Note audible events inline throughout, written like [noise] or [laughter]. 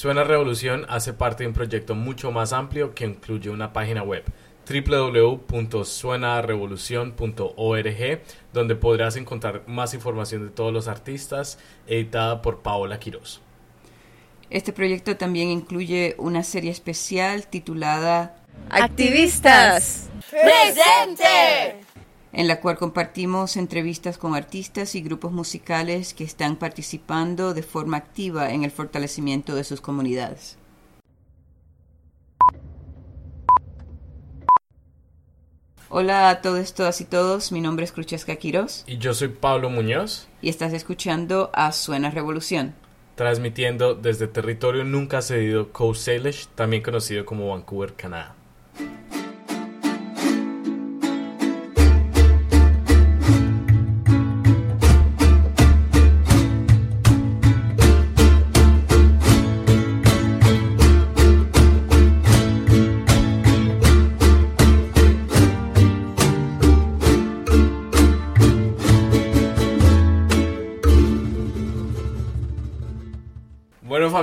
Suena Revolución hace parte de un proyecto mucho más amplio que incluye una página web www.suenarevolucion.org donde podrás encontrar más información de todos los artistas editada por Paola Quiroz. Este proyecto también incluye una serie especial titulada Activistas Presente en la cual compartimos entrevistas con artistas y grupos musicales que están participando de forma activa en el fortalecimiento de sus comunidades. Hola a todos, todas y todos, mi nombre es Cruchesca Quiroz. Y yo soy Pablo Muñoz. Y estás escuchando a Suena Revolución. Transmitiendo desde territorio nunca cedido Coast Salish, también conocido como Vancouver, Canadá.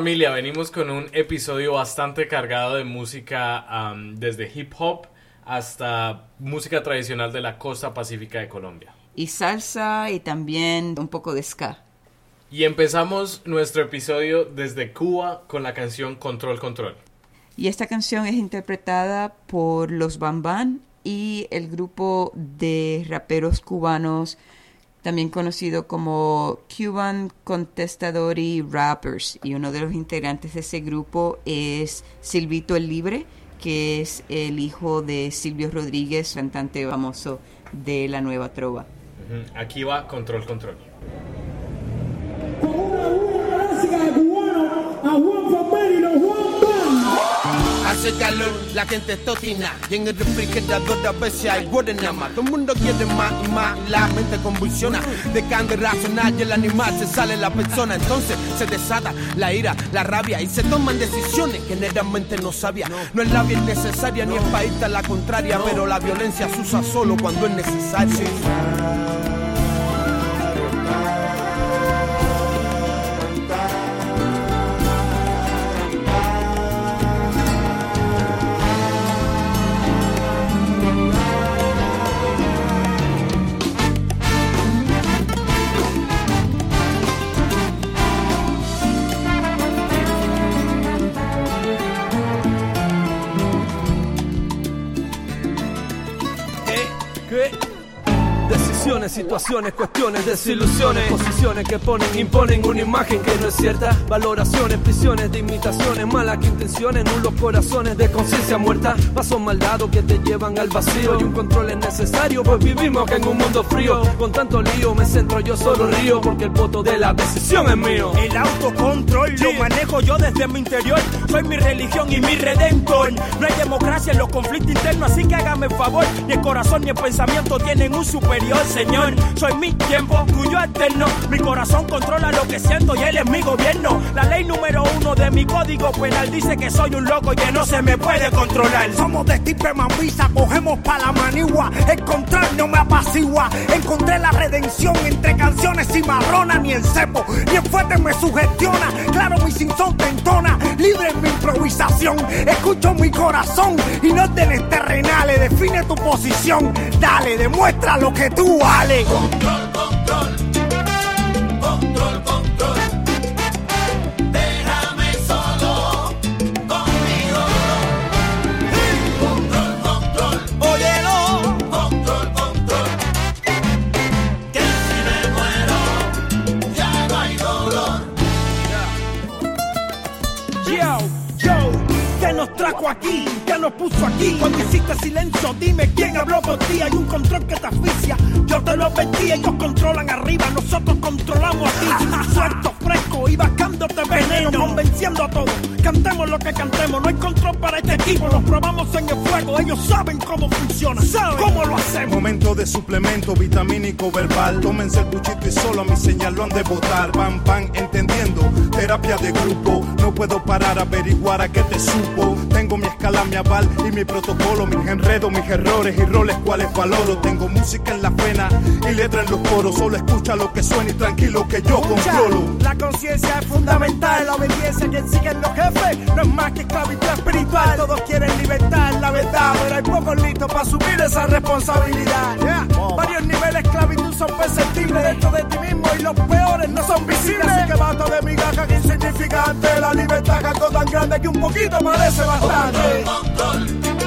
Familia, venimos con un episodio bastante cargado de música desde hip hop hasta música tradicional de la costa pacífica de Colombia. Y salsa y también un poco de ska. Y empezamos nuestro episodio desde Cuba con la canción Control Control. Y esta canción es interpretada por los Bamban y el grupo de raperos cubanos también conocido como Cuban Contestadori Rappers. Y uno de los integrantes de ese grupo es Silvito el Libre, que es el hijo de Silvio Rodríguez, cantante famoso de la Nueva Trova. Aquí va Control Control. Hace calor, la gente totina Y en el refrigerador a veces hay más Todo el mundo quiere más y más La mente convulsiona. De de racional y el animal se sale la persona. Entonces se desata la ira, la rabia Y se toman decisiones que generalmente no sabía. No es la bien necesaria ni es para la contraria Pero la violencia se usa solo cuando es situaciones, cuestiones, desilusiones, posiciones que ponen, imponen una imagen que no es cierta, valoraciones, prisiones de imitaciones, malas intenciones, nulos corazones de conciencia muerta, pasos maldados que te llevan al vacío y un control es necesario, pues vivimos en un mundo frío, con tanto lío me centro yo solo río, porque el voto de la decisión es mío. El autocontrol lo manejo yo desde mi interior, soy mi religión y mi redentor, no hay democracia en los conflictos internos, así que hágame favor, ni el corazón ni el pensamiento tienen un superior, señor. Soy mi tiempo, tuyo eterno. Mi corazón controla lo que siento y él es mi gobierno. La ley número uno de mi código penal dice que soy un loco y que no se me puede controlar. Somos de tipo mamisa, cogemos pa' la manigua. Encontrar no me apacigua. Encontré la redención entre canciones y marrona. Ni el cepo, ni el fuerte me sugestiona. Claro, mi sinson te entona. Libre en mi improvisación. Escucho mi corazón y no tenés terrenales. Define tu posición. Dale, demuestra lo que tú vales. Control, control. Control, trajo aquí? ¿Qué nos puso aquí? Cuando hiciste silencio, dime quién habló por ti. Hay un control que te asfixia yo te lo advertí, ellos controlan arriba, nosotros controlamos aquí. Suelto, fresco y bajándote veneno, convenciendo a todos Cantemos lo que cantemos, no hay control para este equipo. Nos probamos en el fuego, ellos saben cómo funciona, saben cómo lo hacemos. Momento de suplemento vitamínico verbal. Tómense el buchito y solo a mi señal lo han de botar. Van, van entendiendo. Terapia de grupo. No puedo parar a averiguar a qué te supo. Tengo mi escala, mi aval y mi protocolo. Mis enredos, mis errores y roles cuales valoro. Tengo música en la pena y letra en los coros. Solo escucha lo que suena y tranquilo que yo controlo. La conciencia es fundamental, la obediencia quien siguen los jefes no es más que esclavitud espiritual. Todos quieren libertad, la verdad, pero hay pocos listos para asumir esa responsabilidad. Varios niveles de esclavitud son perceptibles dentro de ti mismo y los peores no son visibles. Así que basta de migajas insignificante, la libertad algo tan grande que un poquito parece bastante. Control,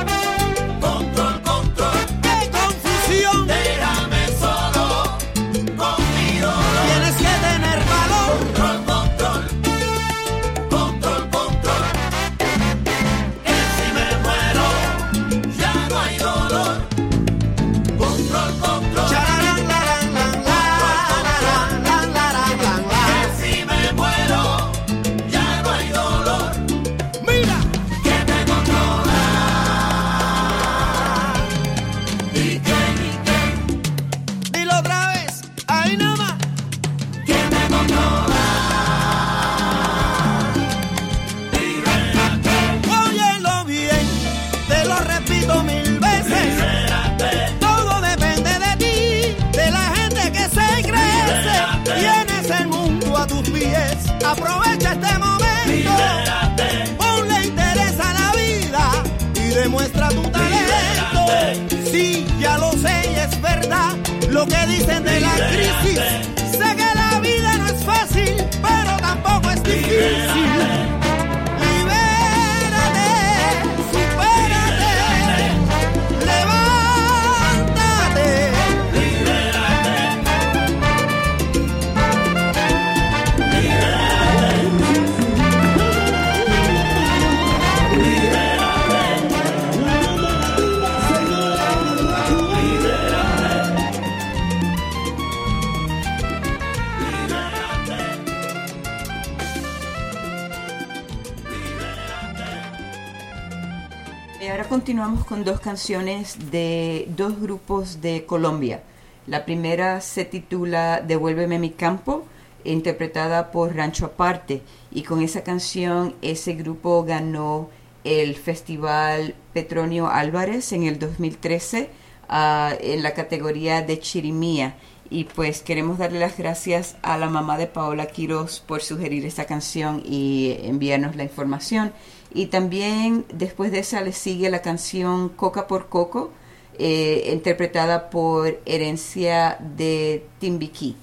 dos canciones de dos grupos de Colombia. La primera se titula Devuélveme mi campo, interpretada por Rancho Aparte. Y con esa canción ese grupo ganó el Festival Petronio Álvarez en el 2013 ah, en la categoría de Chirimía. Y pues queremos darle las gracias a la mamá de Paola Quiroz por sugerir esta canción y enviarnos la información. Y también después de esa le sigue la canción Coca por Coco, eh, interpretada por Herencia de Timbiquí.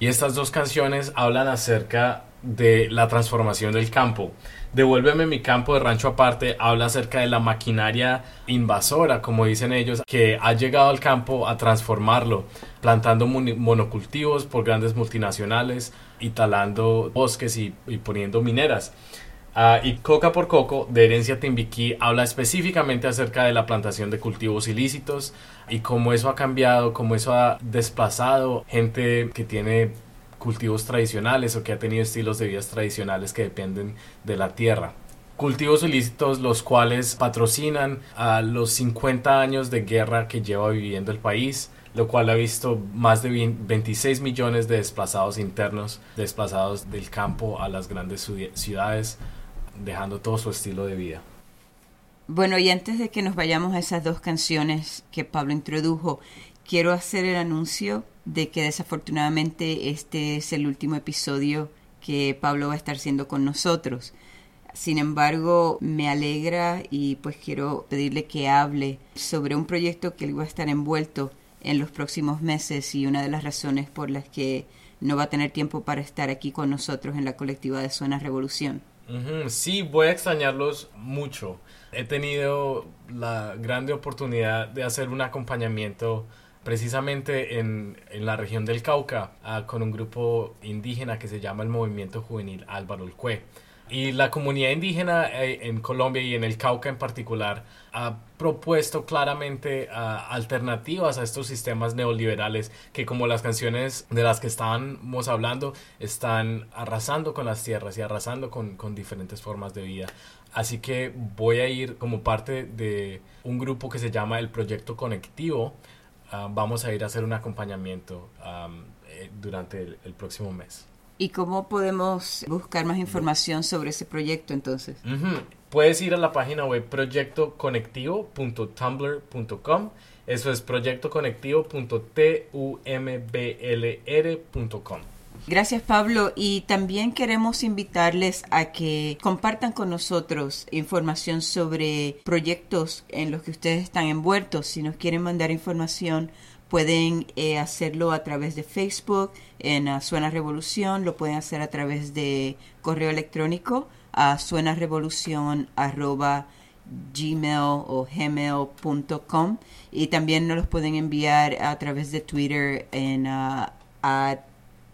Y estas dos canciones hablan acerca de la transformación del campo. Devuélveme mi campo de rancho aparte habla acerca de la maquinaria invasora, como dicen ellos, que ha llegado al campo a transformarlo, plantando monocultivos por grandes multinacionales y talando bosques y, y poniendo mineras. Ah, y Coca por Coco, de Herencia Timbiquí, habla específicamente acerca de la plantación de cultivos ilícitos y cómo eso ha cambiado, cómo eso ha desplazado gente que tiene cultivos tradicionales o que ha tenido estilos de vida tradicionales que dependen de la tierra. Cultivos ilícitos los cuales patrocinan a los 50 años de guerra que lleva viviendo el país, lo cual ha visto más de 20 26 millones de desplazados internos, desplazados del campo a las grandes ciu- ciudades, dejando todo su estilo de vida. Bueno, y antes de que nos vayamos a esas dos canciones que Pablo introdujo, quiero hacer el anuncio de que desafortunadamente este es el último episodio que Pablo va a estar haciendo con nosotros. Sin embargo, me alegra y pues quiero pedirle que hable sobre un proyecto que él va a estar envuelto en los próximos meses y una de las razones por las que no va a tener tiempo para estar aquí con nosotros en la colectiva de Zona Revolución. Sí, voy a extrañarlos mucho. He tenido la grande oportunidad de hacer un acompañamiento precisamente en, en la región del Cauca ah, con un grupo indígena que se llama el Movimiento Juvenil Álvaro Ulcue. Y la comunidad indígena eh, en Colombia y en el Cauca en particular ha propuesto claramente ah, alternativas a estos sistemas neoliberales que como las canciones de las que estábamos hablando están arrasando con las tierras y arrasando con, con diferentes formas de vida. Así que voy a ir como parte de un grupo que se llama el Proyecto Conectivo. Ah, vamos a ir a hacer un acompañamiento eh, durante el próximo mes. ¿Y cómo podemos buscar más información sobre ese proyecto entonces? Puedes ir a la página web proyectoconectivo.tumblr.com. Eso es proyectoconectivo.tumblr.com. Gracias Pablo y también queremos invitarles a que compartan con nosotros información sobre proyectos en los que ustedes están envueltos. Si nos quieren mandar información Pueden eh, hacerlo a través de Facebook en uh, Suena Revolución, lo pueden hacer a través de correo electrónico a suenarevolución gmail o gmail.com y también nos los pueden enviar a través de Twitter en uh,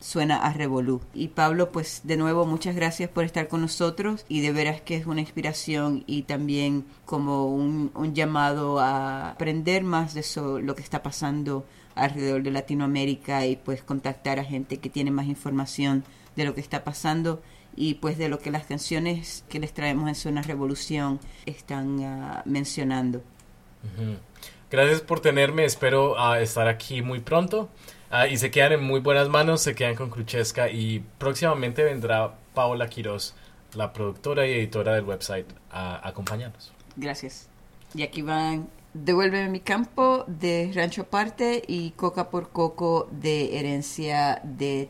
suena a Revolú. Y Pablo, pues de nuevo muchas gracias por estar con nosotros y de veras que es una inspiración y también como un, llamado a aprender más de eso, lo que está pasando alrededor de Latinoamérica y pues contactar a gente que tiene más información de lo que está pasando y pues de lo que las canciones que les traemos en Suena Revolución están ah, mencionando. Gracias por tenerme, espero ah, estar aquí muy pronto. Ah, y se quedan en muy buenas manos, se quedan con Cruchesca y próximamente vendrá Paola Quiroz, la productora y editora del website, a acompañarnos. Gracias. Y aquí van Devuélveme mi campo de Rancho Aparte y Coca por Coco de Herencia de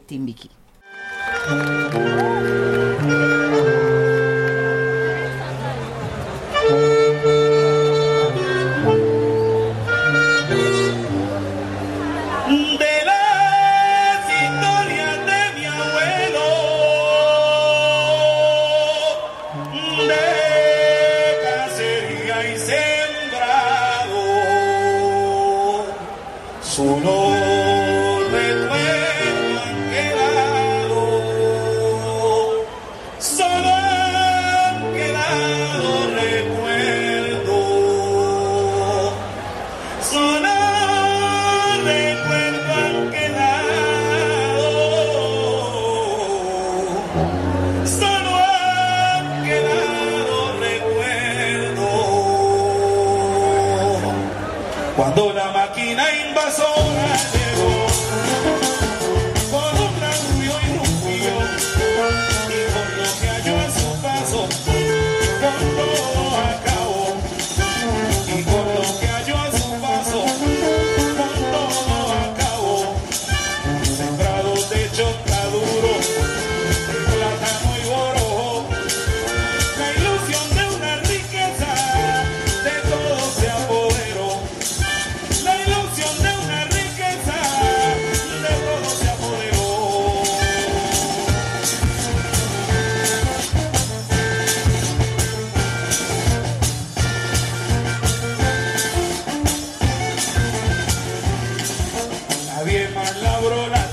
Timbiqui. se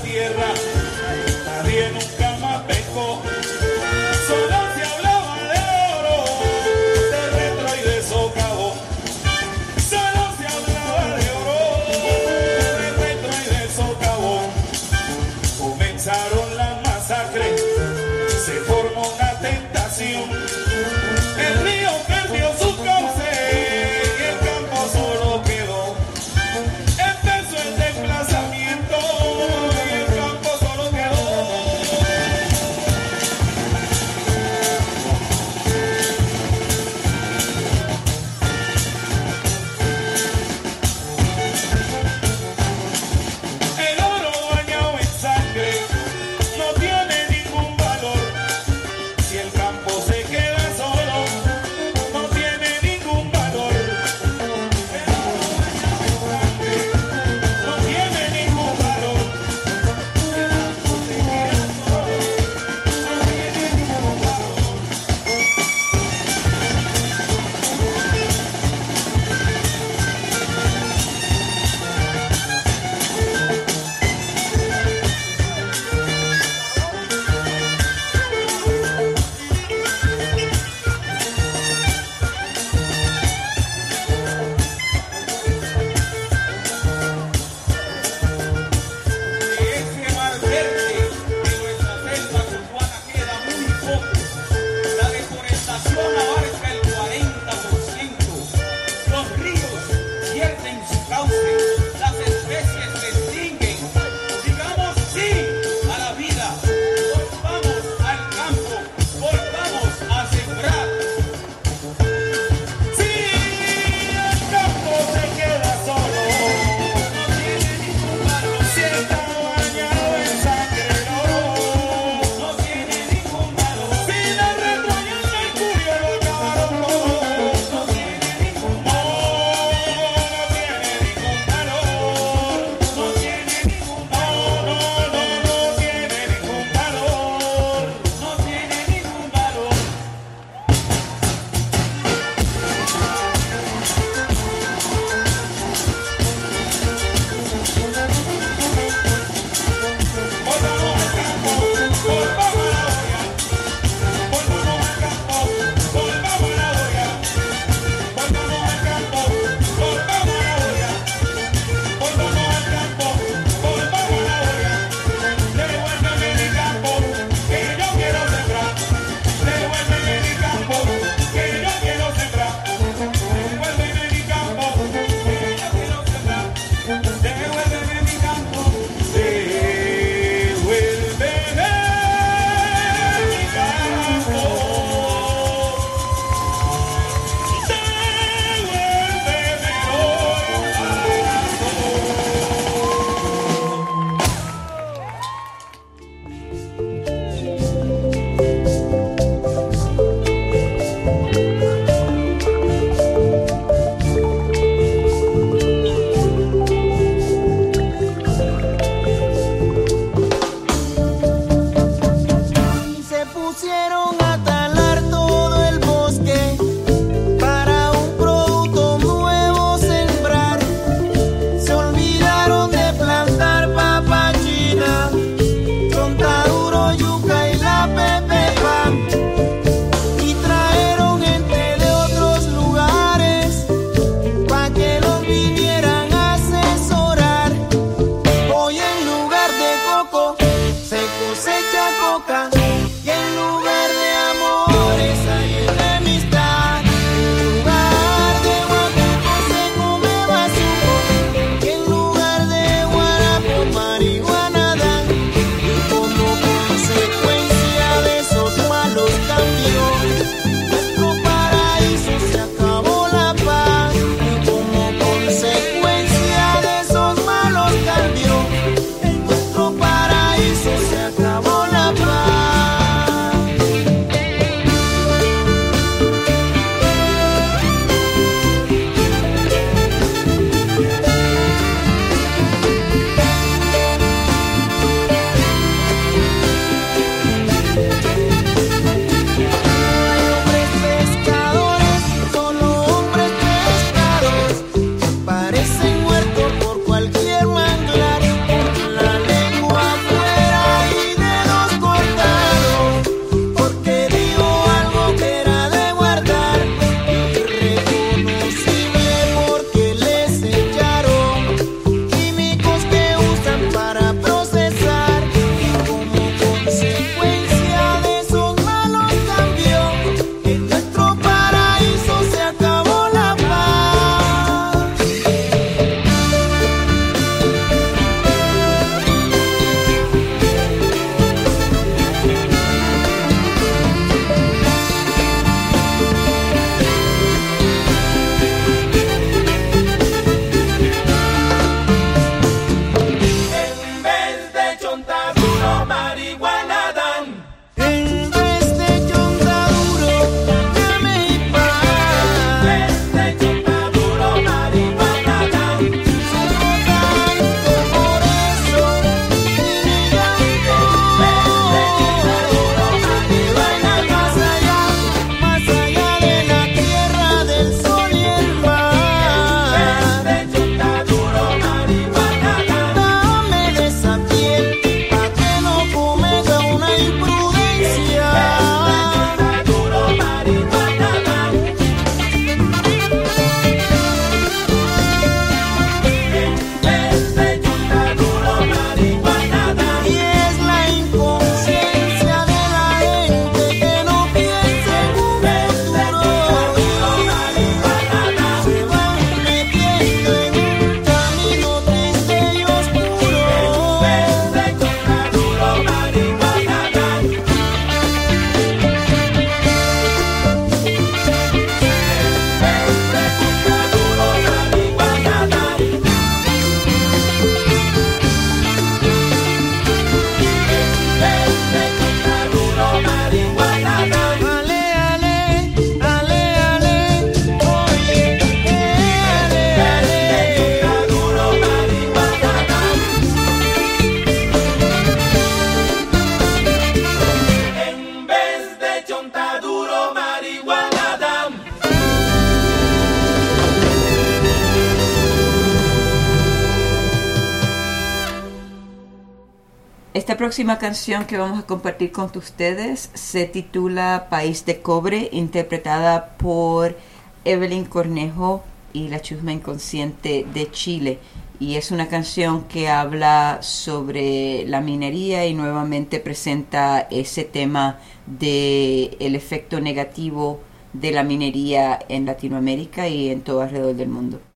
Esta próxima canción que vamos a compartir con ustedes se titula País de Cobre, interpretada por Evelyn Cornejo y la Chusma Inconsciente de Chile. Y es una canción que habla sobre la minería y nuevamente presenta ese tema de el efecto negativo de la minería en Latinoamérica y en todo alrededor del mundo.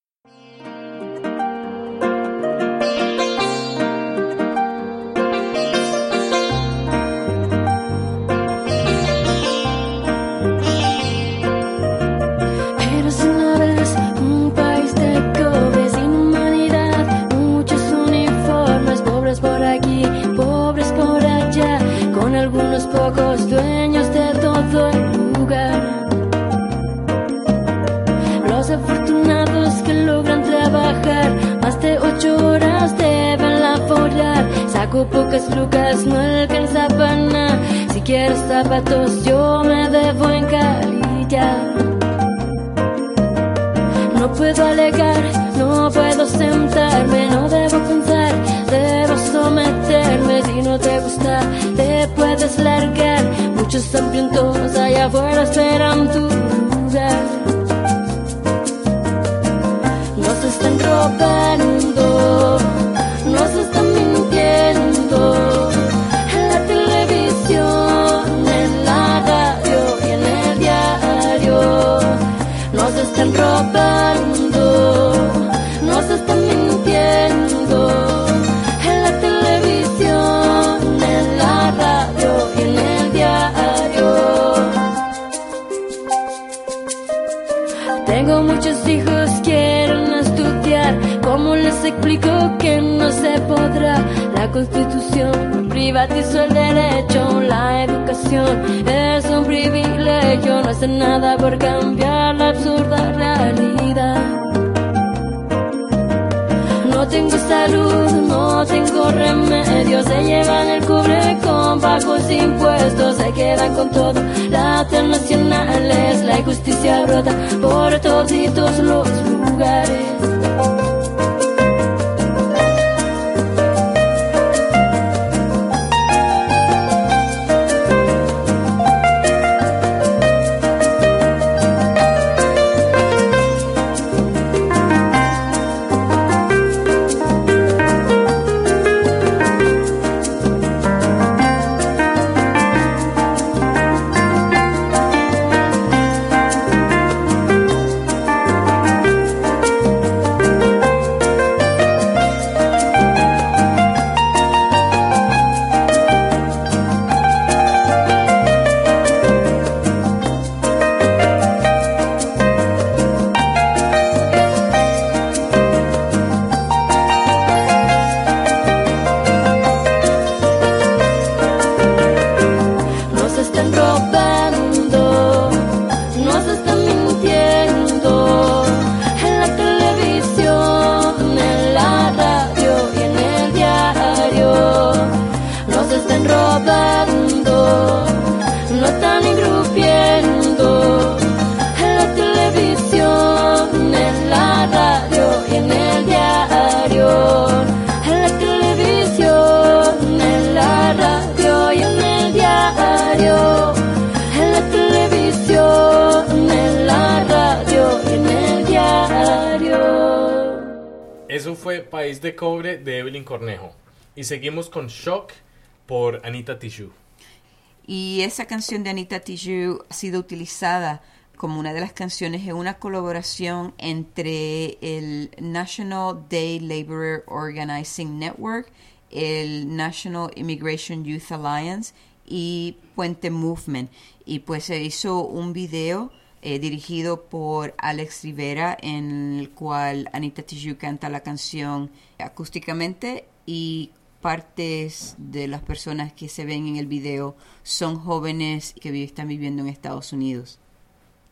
Pocas lucas, no alcanza para nada. Si quieres zapatos, yo me debo encalillar. No puedo alegar, no puedo sentarme, no debo pensar, debo someterme. Si no te gusta, te puedes largar. Muchos hambrientos allá afuera esperan tu lugar. Nos están robando, robando, nos están mintiendo. En la televisión, en la radio y en el diario. Tengo muchos hijos, quieren estudiar. ¿Cómo les explico que no se podrá? La constitución privatizó el derecho, la educación es un privilegio, no hace nada por cambiar la absurda realidad. No tengo salud, no tengo remedio, se llevan el cubre con bajos impuestos, se quedan con todo. La nacional es la injusticia brota por todos los lugares. Y seguimos con Shock por Anita Tijoux. Y esa canción de Anita Tijoux ha sido utilizada como una de las canciones en una colaboración entre el National Day Laborer Organizing Network, el National Immigration Youth Alliance y Puente Movement. Y pues se hizo un video eh, dirigido por Alex Rivera en el cual Anita Tijoux canta la canción acústicamente y partes de las personas que se ven en el video son jóvenes que están viviendo en Estados Unidos.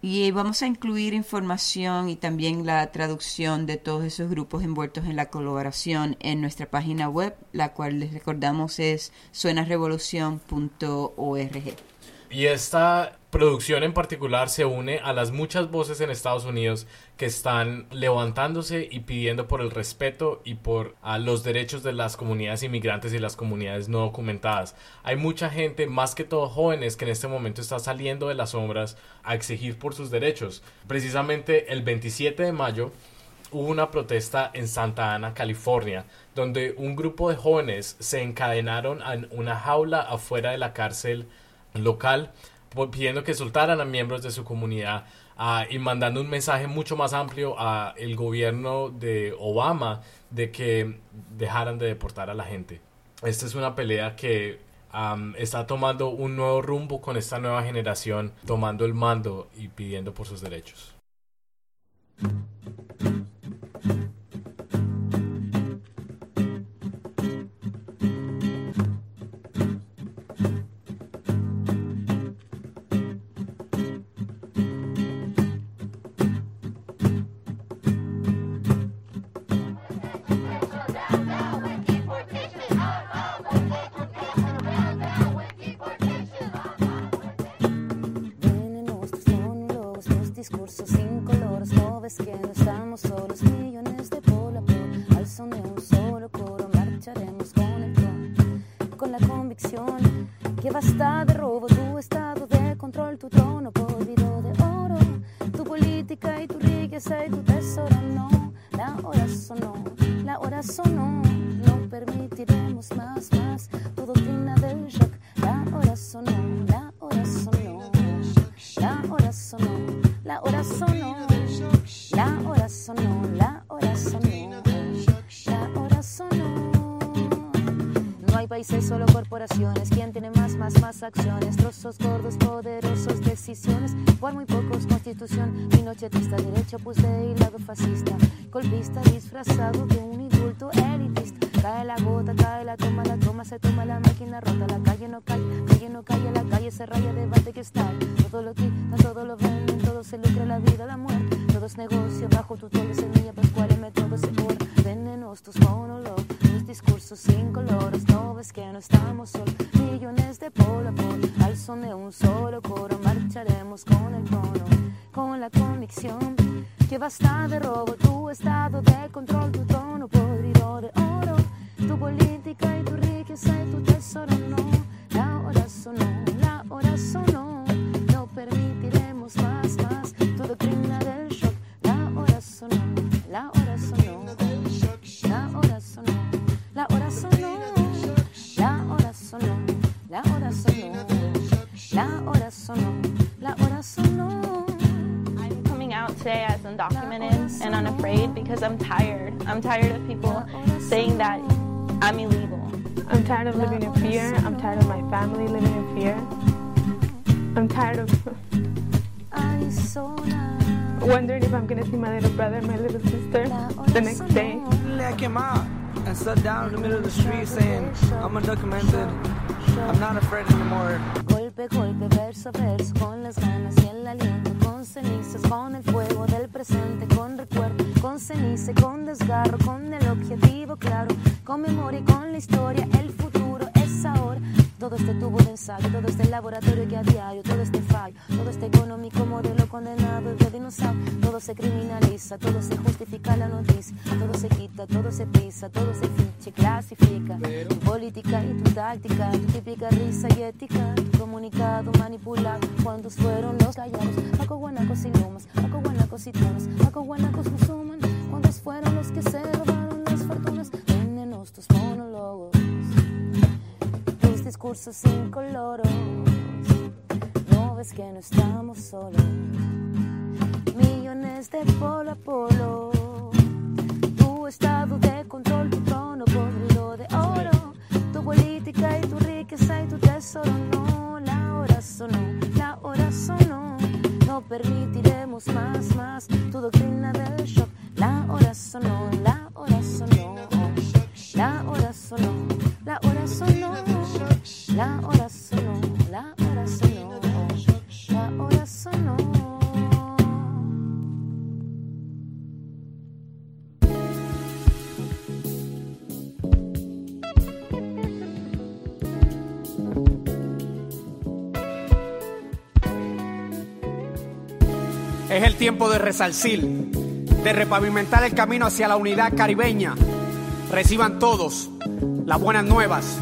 Y vamos a incluir información y también la traducción de todos esos grupos envueltos en la colaboración en nuestra página web, la cual les recordamos es suenarevolución.org. Y esta producción en particular se une a las muchas voces en Estados Unidos que están levantándose y pidiendo por el respeto y por los derechos de las comunidades inmigrantes y las comunidades no documentadas. Hay mucha gente, más que todo jóvenes, que en este momento está saliendo de las sombras a exigir por sus derechos. Precisamente el 27 de mayo hubo una protesta en Santa Ana, California, donde un grupo de jóvenes se encadenaron en una jaula afuera de la cárcel local pidiendo que soltaran a miembros de su comunidad ah, y mandando un mensaje mucho más amplio a el gobierno de Obama de que dejaran de deportar a la gente. Esta es una pelea que está tomando un nuevo rumbo con esta nueva generación, tomando el mando y pidiendo por sus derechos. I'm discursos incoloros. No ves que no estamos solos. Millones de polo a polo. Tu estado de control, tu trono podrido de oro. Tu política y tu riqueza y tu tesoro. No, la hora sonó, la hora sonó. No permitiremos más, más tu doctrina de resarcir, de repavimentar el camino hacia la unidad caribeña. Reciban todos las buenas nuevas.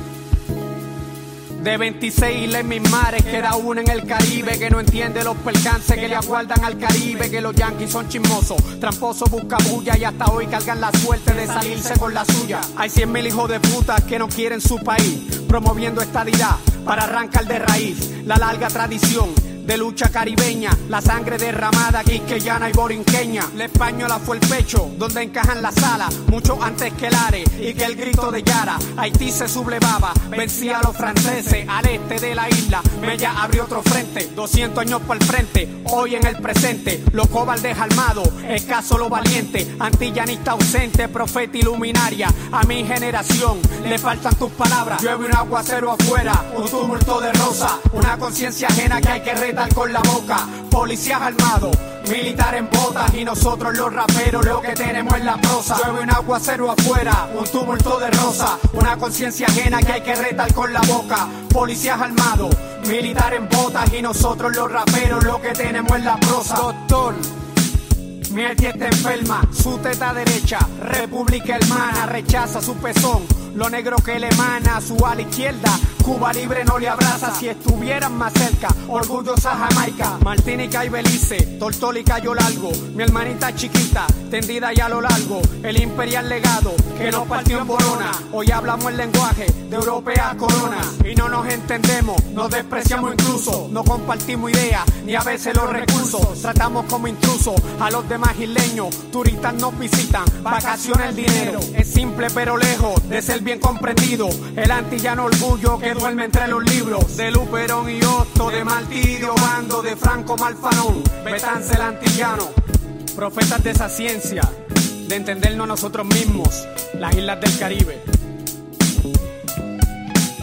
De 26 islas mis mares, queda una en el Caribe que no entiende los percances que le aguardan al Caribe. Que los yanquis son chismosos, tramposos, bulla y hasta hoy cargan la suerte de salirse con la suya. Hay 100 mil hijos de puta que no quieren su país, promoviendo estadidad para arrancar de raíz la larga tradición de lucha caribeña, la sangre derramada quisqueyana y borinqueña. La española fue el pecho donde encajan las alas, mucho antes que el Are y que el grito de Yara. Haití se sublevaba, vencía a los franceses al este de la isla. Mella abrió otro frente, 200 años por el frente, hoy en el presente. Los cobardes armados, escaso lo valiente, antillanista ausente, profeta iluminaria. A mi generación le faltan tus palabras. Llueve un aguacero afuera, un tumulto de rosa, una conciencia ajena que hay que retar con la boca. Policías armados, militar en botas y nosotros los raperos lo que tenemos es la prosa. Llueve un aguacero afuera, un tumulto de rosa, una conciencia ajena que hay que retar con la boca. Policías armados, militar en botas y nosotros los raperos lo que tenemos es la prosa. Doctor. Mi está enferma, su teta derecha, República Hermana, rechaza su pezón, lo negro que le emana, su ala izquierda, Cuba libre no le abraza, si estuvieran más cerca, orgullosa Jamaica, Martínica y Belice, Tortólica yo largo, mi hermanita chiquita, tendida ya a lo largo, el imperial legado, que nos partió en Borona, hoy hablamos el lenguaje de europea corona, y no nos entendemos, nos despreciamos incluso, no compartimos ideas, ni a veces los recursos, tratamos como intrusos a los demás isleños, turistas nos visitan, vacaciones el dinero, es simple pero lejos de ser bien comprendido, el antillano orgullo que duerme entre los libros, de Luperón y Otto, de Martirio, Bando, de Franco Malfanón, Betance el profetas de esa ciencia, de entendernos nosotros mismos, las islas del Caribe.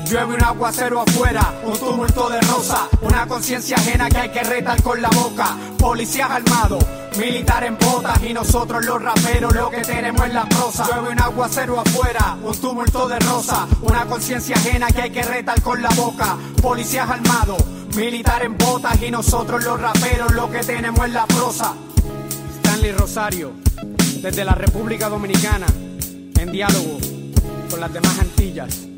Llueve un aguacero afuera, un tumulto de rosa, una conciencia ajena que hay que retar con la boca. Policías armados, militar en botas y nosotros los raperos lo que tenemos es la prosa. Llueve un aguacero afuera, un tumulto de rosa, una conciencia ajena que hay que retar con la boca. Policías armados, militar en botas y nosotros los raperos lo que tenemos es la prosa. Stanley Rosario, desde la República Dominicana, en diálogo con las demás Antillas.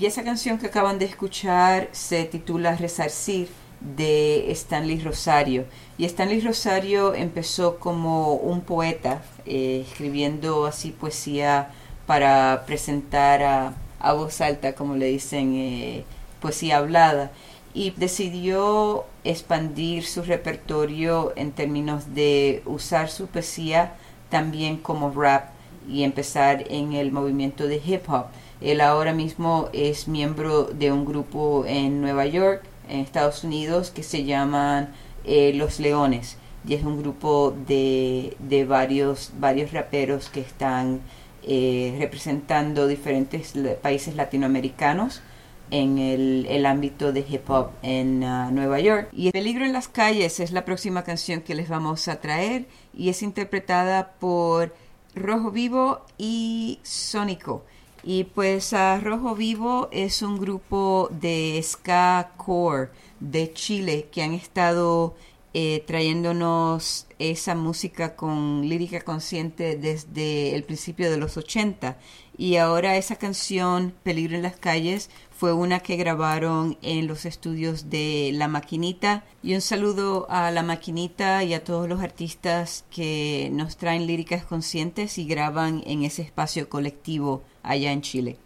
Y esa canción que acaban de escuchar se titula Resarcir de Stanley Rosario. Y Stanley Rosario empezó como un poeta, eh, escribiendo así poesía para presentar a, a voz alta, como le dicen, eh, poesía hablada. Y decidió expandir su repertorio en términos de usar su poesía también como rap y empezar en el movimiento de hip hop. Él ahora mismo es miembro de un grupo en Nueva York, en Estados Unidos, que se llaman eh, Los Leones. Y es un grupo de, de varios, varios raperos que están eh, representando diferentes países latinoamericanos en el, el, ámbito de hip hop en uh, Nueva York. Y Peligro en las calles es la próxima canción que les vamos a traer y es interpretada por Rojo Vivo y Sónico. Y pues Rojo Vivo es un grupo de ska core de Chile que han estado eh, trayéndonos esa música con lírica consciente desde el principio de los 80 y ahora esa canción Peligro en las calles fue una que grabaron en los estudios de La Maquinita. Y un saludo a La Maquinita y a todos los artistas que nos traen líricas conscientes y graban en ese espacio colectivo allá en Chile.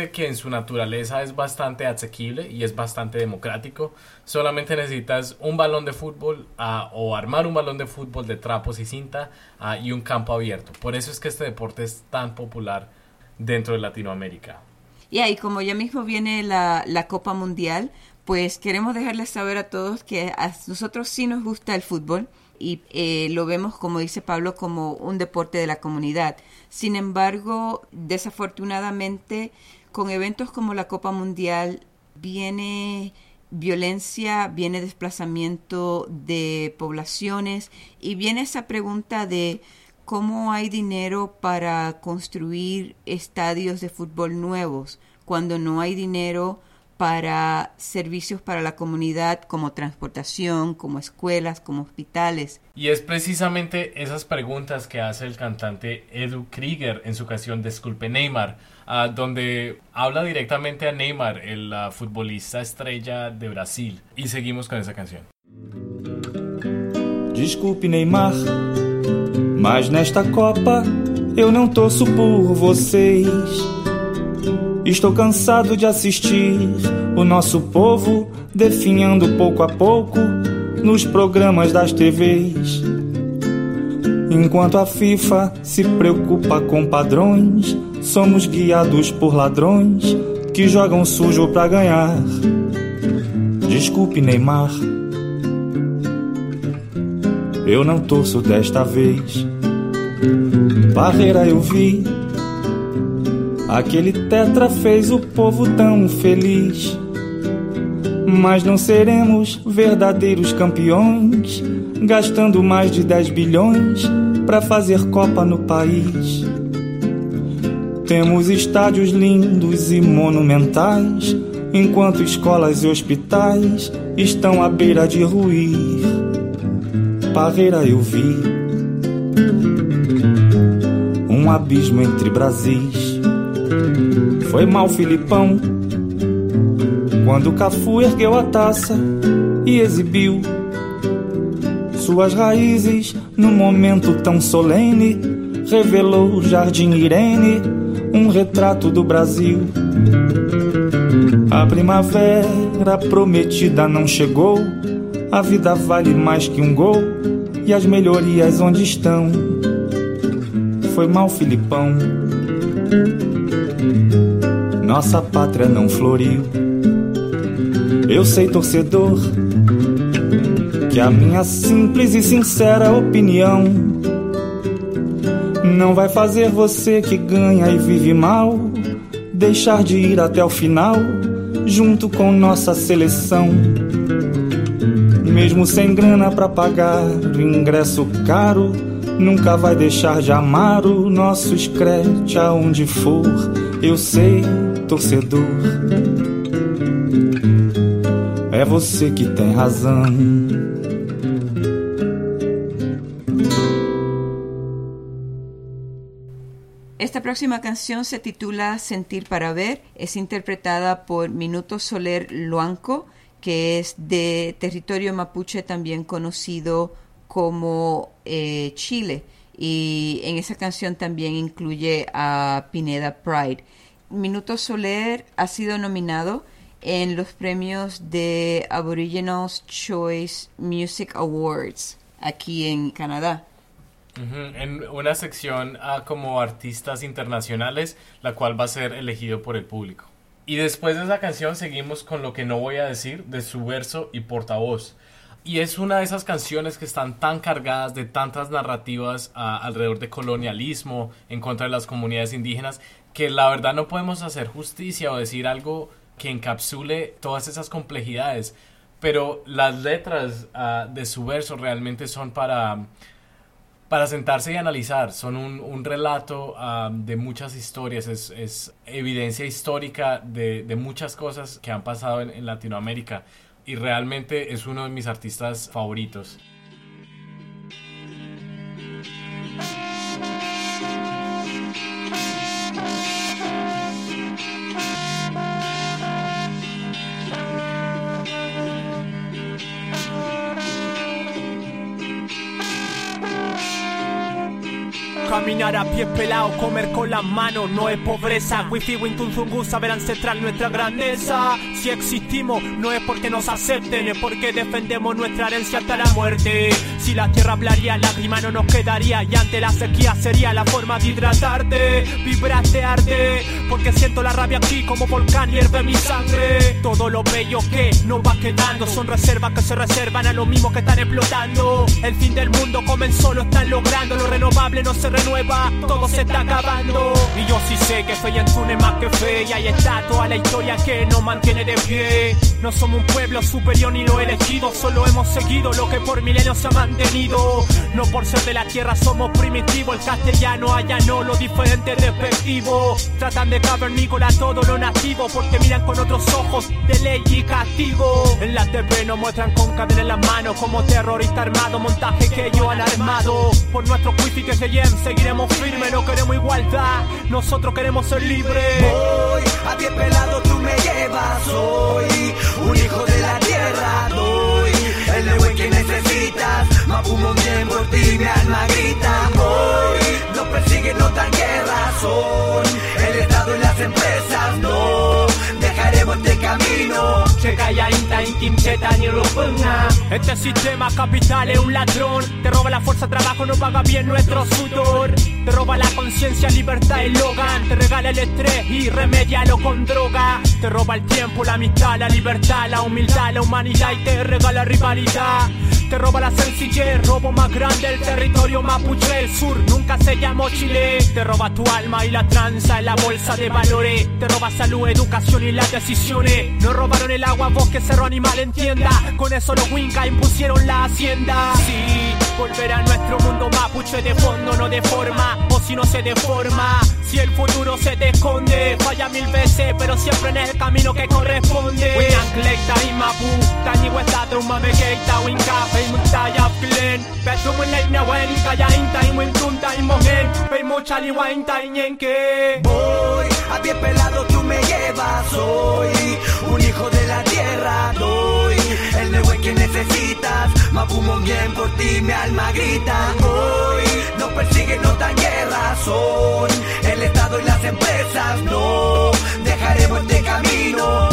Deporte que en su naturaleza es bastante asequible y es bastante democrático. Solamente necesitas un balón de fútbol ah, o armar un balón de fútbol de trapos y cinta ah, y un campo abierto. Por eso es que este deporte es tan popular dentro de Latinoamérica. Y ahí, como ya mismo viene la, la Copa Mundial, pues queremos dejarles saber a todos que a nosotros sí nos gusta el fútbol y eh, lo vemos, como dice Pablo, como un deporte de la comunidad. Sin embargo, desafortunadamente, con eventos como la Copa Mundial viene violencia, viene desplazamiento de poblaciones y viene esa pregunta de cómo hay dinero para construir estadios de fútbol nuevos cuando no hay dinero para servicios para la comunidad como transportación, como escuelas, como hospitales. Y es precisamente esas preguntas que hace el cantante Edu Krieger en su canción Disculpe Neymar, ah, donde habla directamente a Neymar, el ah, futbolista estrella de Brasil. Y seguimos con esa canción. Desculpe, Neymar, mas nesta Copa eu não torço por vocês. Estou cansado de assistir o nosso povo definhando pouco a pouco nos programas das TVs. Enquanto a FIFA se preocupa com padrões, somos guiados por ladrões que jogam sujo pra ganhar. Desculpe, Neymar. Eu não torço desta vez. Barreira eu vi. Aquele tetra fez o povo tão feliz. Mas não seremos verdadeiros campeões, gastando mais de 10 bilhões para fazer Copa no país. Temos estádios lindos e monumentais, enquanto escolas e hospitais estão à beira de ruir. Parreira eu vi um abismo entre Brasis. Foi mal, Filipão, quando Cafu ergueu a taça e exibiu suas raízes num momento tão solene. Revelou o Jardim Irene, um retrato do Brasil. A primavera prometida não chegou. A vida vale mais que um gol. E as melhorias onde estão? Foi mal, Filipão. Nossa pátria não floriu. Eu sei, torcedor, que a minha simples e sincera opinião não vai fazer você que ganha e vive mal deixar de ir até o final junto com nossa seleção. Mesmo sem grana pra pagar o ingresso caro, nunca vai deixar de amar o nosso scratch aonde for. Eu sei, torcedor, é você que tem razão. Próxima canción se titula Sentir para ver, es interpretada por Minuto Soler Luanco, que es de territorio mapuche también conocido como eh, Chile. Y en esa canción también incluye a Pineda Pride. Minuto Soler ha sido nominado en los premios de Aboriginals Choice Music Awards aquí en Canadá. Ujú, En una sección a como artistas internacionales, la cual va a ser elegido por el público. Y después de esa canción seguimos con lo que no voy a decir de su verso y portavoz. Y es una de esas canciones que están tan cargadas de tantas narrativas ah, alrededor de colonialismo, en contra de las comunidades indígenas, que la verdad no podemos hacer justicia o decir algo que encapsule todas esas complejidades. Pero las letras ah, de su verso realmente son para para sentarse y analizar. Son un, relato de muchas historias, es, evidencia histórica de, muchas cosas que han pasado en Latinoamérica y realmente es uno de mis artistas favoritos. Caminar a pie pelado, comer con las manos no es pobreza. Wifi Wintunzungu saber ancestrar nuestra grandeza. Si existimos, no es porque nos acepten, es porque defendemos nuestra herencia hasta la muerte. Si la tierra hablaría, lágrima no nos quedaría. Y ante la sequía sería la forma de hidratarte. Vibras de arte, porque siento la rabia aquí como volcán hierve mi sangre. Todo lo bello que nos va quedando son reservas que se reservan a los mismos que están explotando. El fin del mundo comenzó, lo están logrando. Lo renovable no se renueva, todo se está acabando. Y yo sí sé que fe y Antune más que fe. Y ahí está toda la historia que nos mantiene de pie. No somos un pueblo superior ni lo elegido, solo hemos seguido lo que por milenios se ha mantenido. No por ser de la tierra somos el castellano allá no, lo diferente es despectivo. Tratan de cavernícola todo lo nativo porque miran con otros ojos de ley y castigo. En la TV nos muestran con cadena en las manos como terrorista armado, montaje que ellos han armado. Por nuestro wifi que se lleven, seguiremos firmes, no queremos igualdad, nosotros queremos ser libres. Voy a pie pelado, tú me llevas hoy. Un hijo de la tierra. El que necesitas. Mapumo bien por ti, mi alma grita. Hoy nos persiguen, no tan guerra son. El Estado y las empresas no. Este camino. Este sistema capital es un ladrón. Te roba la fuerza trabajo, no paga bien nuestro sudor. Te roba la conciencia, libertad y. Te regala el estrés y remedialo con droga. Te roba el tiempo, la amistad, la libertad, la humildad, la humanidad y te regala rivalidad. Te roba la sencillez, robo más grande el territorio mapuche. El sur nunca se llamó Chile. Te roba tu alma y la tranza en la bolsa de valores. Te roba salud, educación y las No robaron el agua, bosque, cerro, animal en tienda. Con eso los Winca impusieron la hacienda. Sí, volver a nuestro mundo mapuche de fondo, no de forma. O si no se deforma. Si el futuro se te esconde, falla mil veces, pero siempre en el camino que corresponde. Winanklekta y mapu, tani westa trumma me keita winka, pei muntaya flen. Petu mun leit na wen, kaya inta y mun tunta y mohen, pei mucha li wainta y ñenke. Voy a pie pelado, tú me llevas hoy. Un hijo de la tierra doy. El nuevo que necesitas. Mapumo bien por ti, mi alma grita. Hoy nos persiguen, no tan guerra son. El Estado y las empresas no. Dejaremos este camino.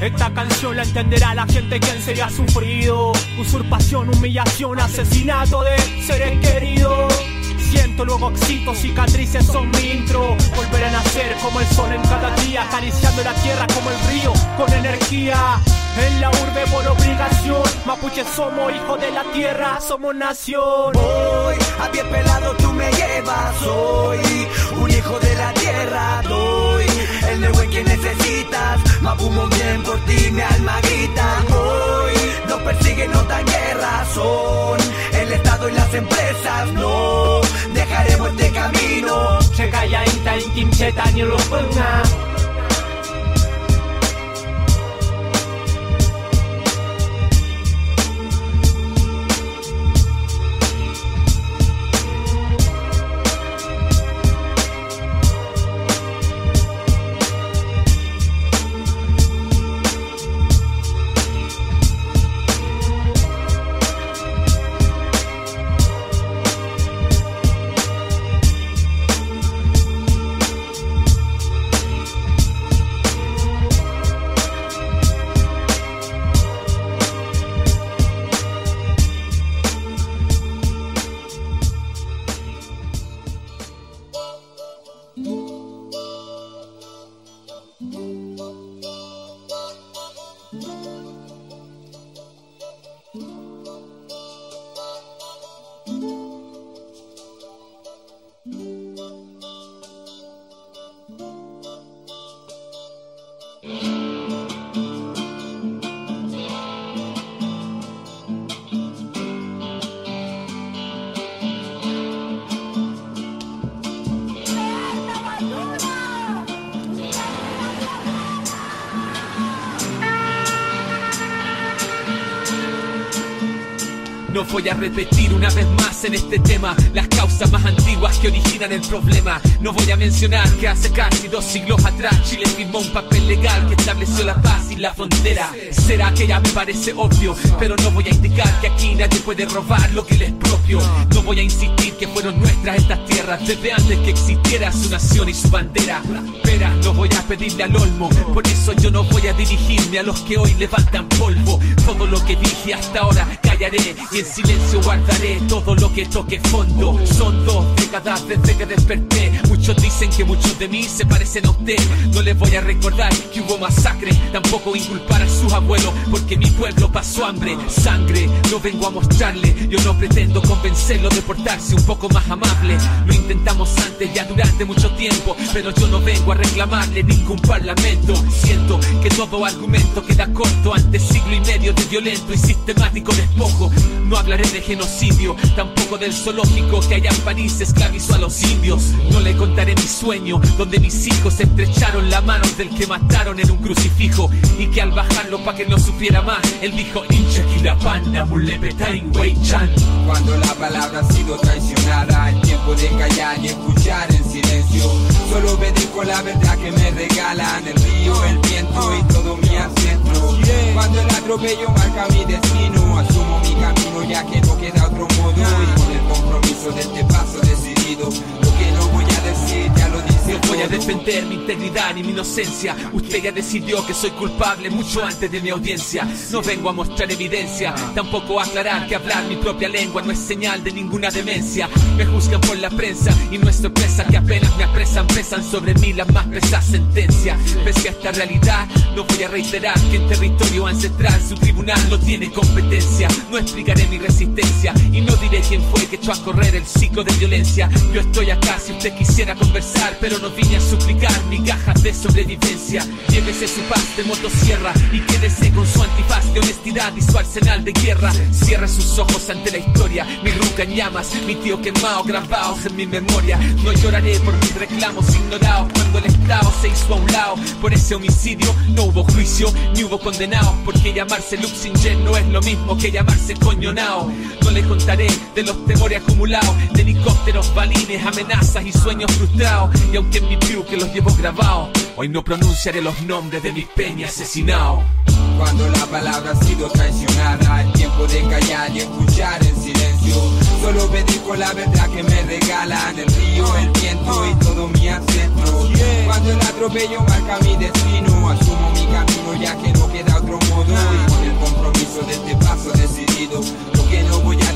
Esta canción la entenderá la gente quien se ha sufrido. Usurpación, humillación, asesinato de seres queridos. Siento, luego excito, cicatrices son mi intro. Volver a nacer como el sol en cada día, acariciando la tierra como el río, con energía. En la urbe por obligación, mapuche somos hijos de la tierra, somos nación. Voy a pie pelado, tú me llevas, soy un hijo de la tierra, doy el nuevo que necesitas, mapumo bien por ti, mi alma grita. Hoy nos persiguen, no dan guerra, son el Estado y las empresas, no. Dejaremos este camino. Se calla ita, intim, No voy a repetir una vez más en este tema las causas más antiguas que originan el problema. No voy a mencionar que hace casi dos siglos atrás Chile firmó un papel legal que estableció la paz y la frontera. Será que ya me parece obvio, pero no voy a indicar que aquí nadie puede robar lo que le es propio. No voy a insistir que fueron nuestras estas tierras desde antes que existiera su nación y su bandera. Pero no voy a pedirle al olmo, por eso yo no voy a dirigirme a los que hoy levantan polvo. Todo lo que dije hasta ahora y en silencio guardaré todo lo que toque fondo. Son dos décadas desde que desperté. Muchos dicen que muchos de mí se parecen a usted. No les voy a recordar que hubo masacre, tampoco inculpar a sus abuelos, porque mi pueblo pasó hambre, sangre. No vengo a mostrarle, yo no pretendo convencerlo de portarse un poco más amable. Lo intentamos antes, ya durante mucho tiempo, pero yo no vengo a reclamarle ningún parlamento. Siento que todo argumento queda corto ante siglo y medio de violento y sistemático despojo. No hablaré de genocidio, tampoco del zoológico que allá en París esclavizó a los indios. No le contaré mi sueño, donde mis hijos estrecharon la mano del que mataron en un crucifijo. Y que al bajarlo pa' que no supiera más, él dijo: Incha la panda, mulepetain, chan. Cuando la palabra ha sido traicionada, es tiempo de callar y escuchar en silencio. Solo obedezco la verdad que me regalan el río, el viento y todo mi ancestro. Cuando el atropello marca mi destino, asumo mi camino ya que no queda otro modo. Y con el compromiso de este paso decidido, lo que no voy a decir voy a defender mi integridad ni mi inocencia. Usted ya decidió que soy culpable mucho antes de mi audiencia. No vengo a mostrar evidencia, tampoco a aclarar que hablar mi propia lengua no es señal de ninguna demencia. Me juzgan por la prensa y no es sorpresa que apenas me apresan, pesan sobre mí las más pesadas sentencias. Pese a esta realidad, no voy a reiterar que en territorio ancestral su tribunal no tiene competencia. No explicaré mi resistencia y no diré quién fue que echó a correr el ciclo de violencia. Yo estoy acá si usted quisiera conversar, pero no vine a suplicar migajas de sobrevivencia. Llévese su paz de motosierra y quédese con su antifaz de honestidad y su arsenal de guerra. Cierre sus ojos ante la historia, mi ruca en llamas, mi tío quemado, grabados en mi memoria. No lloraré por mis reclamos ignorados cuando el Estado se hizo a un lado. Por ese homicidio no hubo juicio ni hubo condenado, porque llamarse Luxinger no es lo mismo que llamarse coñonao. No le contaré de los temores acumulados, de helicópteros, balines, amenazas y sueños frustrados. Y aunque en mi view que los llevo grabados, hoy no pronunciaré los nombres de mis peñas asesinados. Cuando la palabra ha sido traicionada, es tiempo de callar y escuchar en silencio. Solo obedezco la verdad que me regalan el río, el viento y todo mi ancestro. Cuando el atropello marca mi destino, asumo mi camino ya que no queda otro modo. Y con el compromiso de este paso decidido, lo que no voy a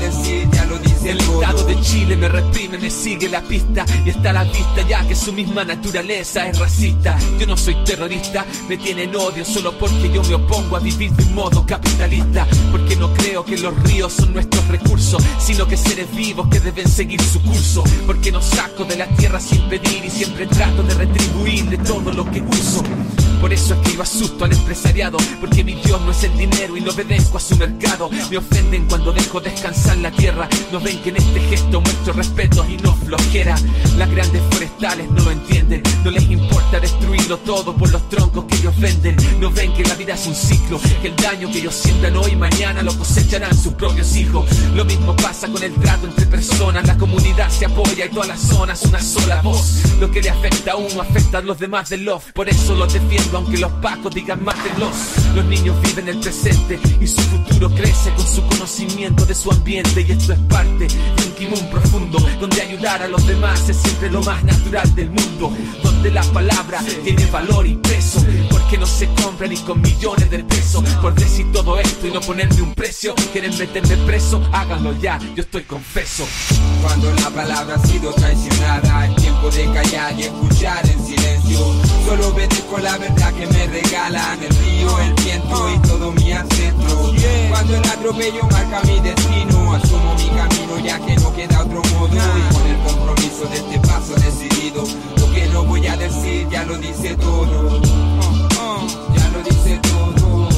lo dice El. Estado de Chile me reprime, me sigue la pista y está a la vista ya que su misma naturaleza es racista. Yo no soy terrorista, me tienen odio solo porque yo me opongo a vivir de un modo capitalista. Porque no creo que los ríos son nuestros recursos, sino que seres vivos que deben seguir su curso. Porque no saco de la tierra sin pedir y siempre trato de retribuirle todo lo que uso. Por eso es que yo asusto al empresariado, porque mi Dios no es el dinero y no obedezco a su mercado. Me ofenden cuando dejo descansar la tierra. No ven que en este gesto muestro respeto y no flojera. Las grandes forestales no lo entienden, no les importa destruirlo todo por los troncos que ellos venden. No ven que la vida es un ciclo, que el daño que ellos siembran hoy mañana lo cosecharán sus propios hijos. Lo mismo pasa con el trato entre personas, la comunidad se apoya y todas las zonas una sola voz. Lo que le afecta a uno afecta a los demás del love, por eso lo defiendo aunque los pacos digan mátenlos. Los niños viven el presente y su futuro crece con su conocimiento de su ambiente y esto es parte de un timón profundo donde ayudar a los demás es siempre lo más natural del mundo, donde la palabra tiene valor y peso, porque no se compra ni con millones de pesos por decir todo esto y no ponerme un precio. Quieren meterme preso, háganlo ya, yo estoy confeso. Cuando la palabra ha sido traicionada, es tiempo de callar y escuchar en silencio. Solo obedezco la verdad que me regalan el río, el viento y todo mi ancestro. Cuando el atropello marca mi destino, asumo mi camino ya que no queda otro modo. Y con el compromiso de este paso decidido, lo que no voy a decir ya lo dice todo. Ya lo dice todo.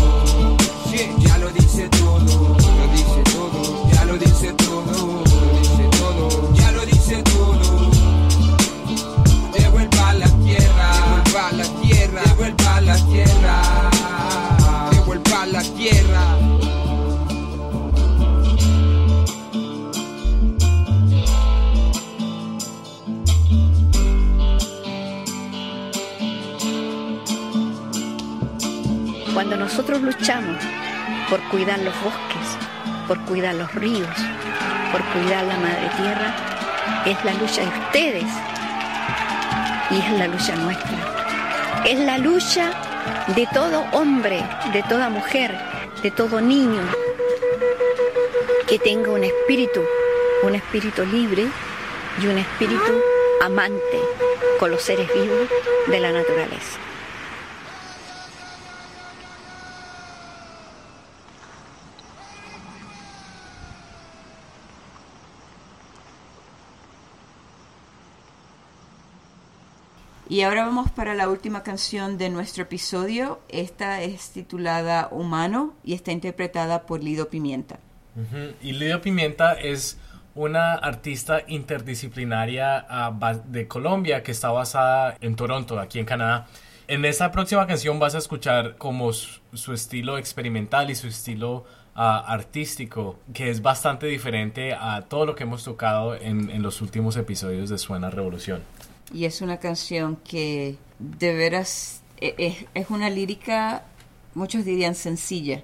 Ya Cuando nosotros luchamos por cuidar los bosques, por cuidar los ríos, por cuidar la madre tierra, es la lucha de ustedes y es la lucha nuestra. Es la lucha de todo hombre, de toda mujer, de todo niño que tenga un espíritu, un espíritu libre y un espíritu amante con los seres vivos de la naturaleza. Y ahora vamos para la última canción de nuestro episodio. Esta es titulada Humano y está interpretada por Lido Pimienta. Y Lidio Pimienta es una artista interdisciplinaria ah, de Colombia que está basada en Toronto, aquí en Canadá. En esta próxima canción vas a escuchar como su, estilo experimental y su estilo ah, artístico, que es bastante diferente a todo lo que hemos tocado en los últimos episodios de Suena Revolución. Y es una canción que de veras e- es, es una lírica, muchos dirían sencilla,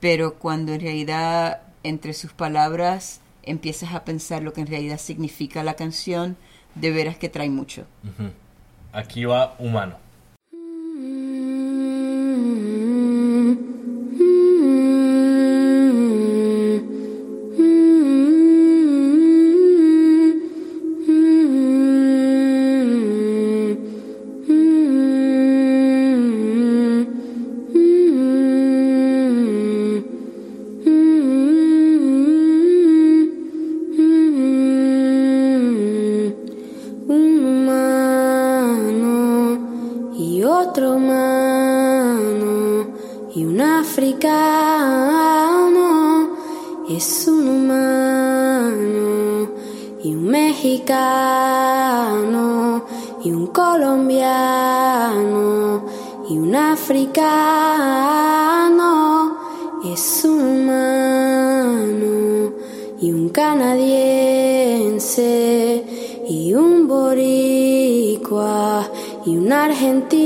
pero cuando en realidad entre sus palabras empiezas a pensar lo que en realidad significa la canción, de veras que trae mucho. Aquí va Humano. Un un colombiano y un africano es humano. Y un canadiense y un boricua y un argentino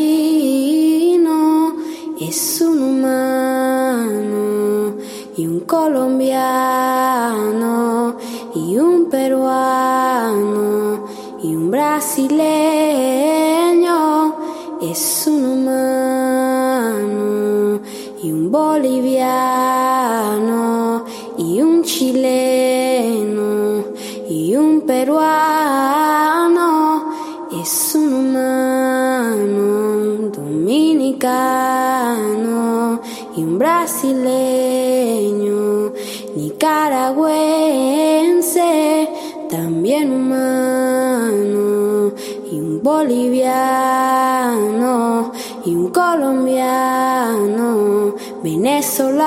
es un humano. Y un colombiano y un peruano y boliviano y un colombiano venezolano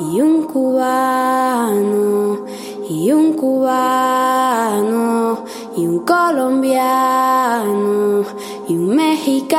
y un cubano y un cubano y un colombiano y un mexicano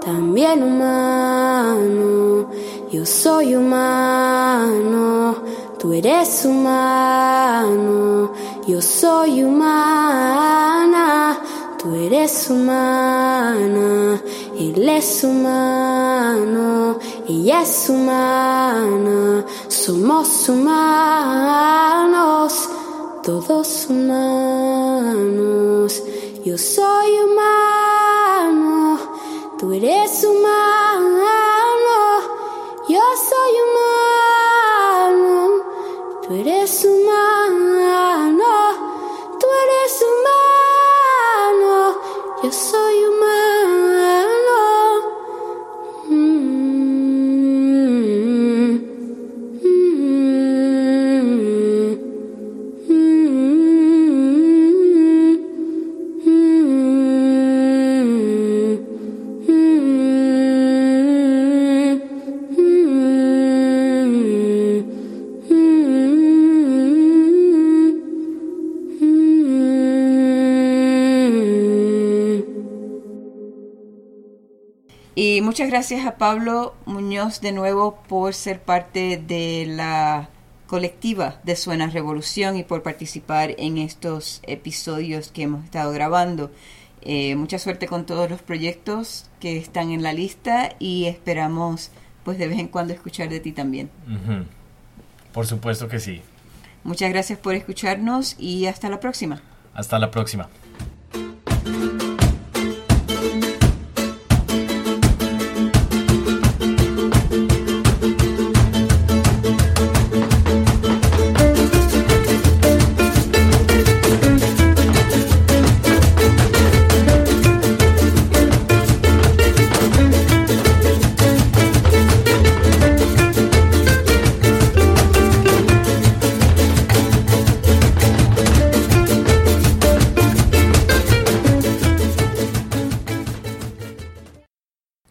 también humano. Yo soy humano tú eres humano yo soy humana tú eres humana él es humano ella es humana somos humanos todos humanos. Yo soy humano tú eres humano yo soy humano muchas gracias a Pablo Muñoz de nuevo por ser parte de la colectiva de Suena Revolución y por participar en estos episodios que hemos estado grabando. Eh, mucha suerte con todos los proyectos que están en la lista y esperamos pues de vez en cuando escuchar de ti también. Por supuesto que sí. Muchas gracias por escucharnos y hasta la próxima. Hasta la próxima.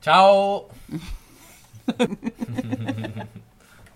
Ciao. [laughs]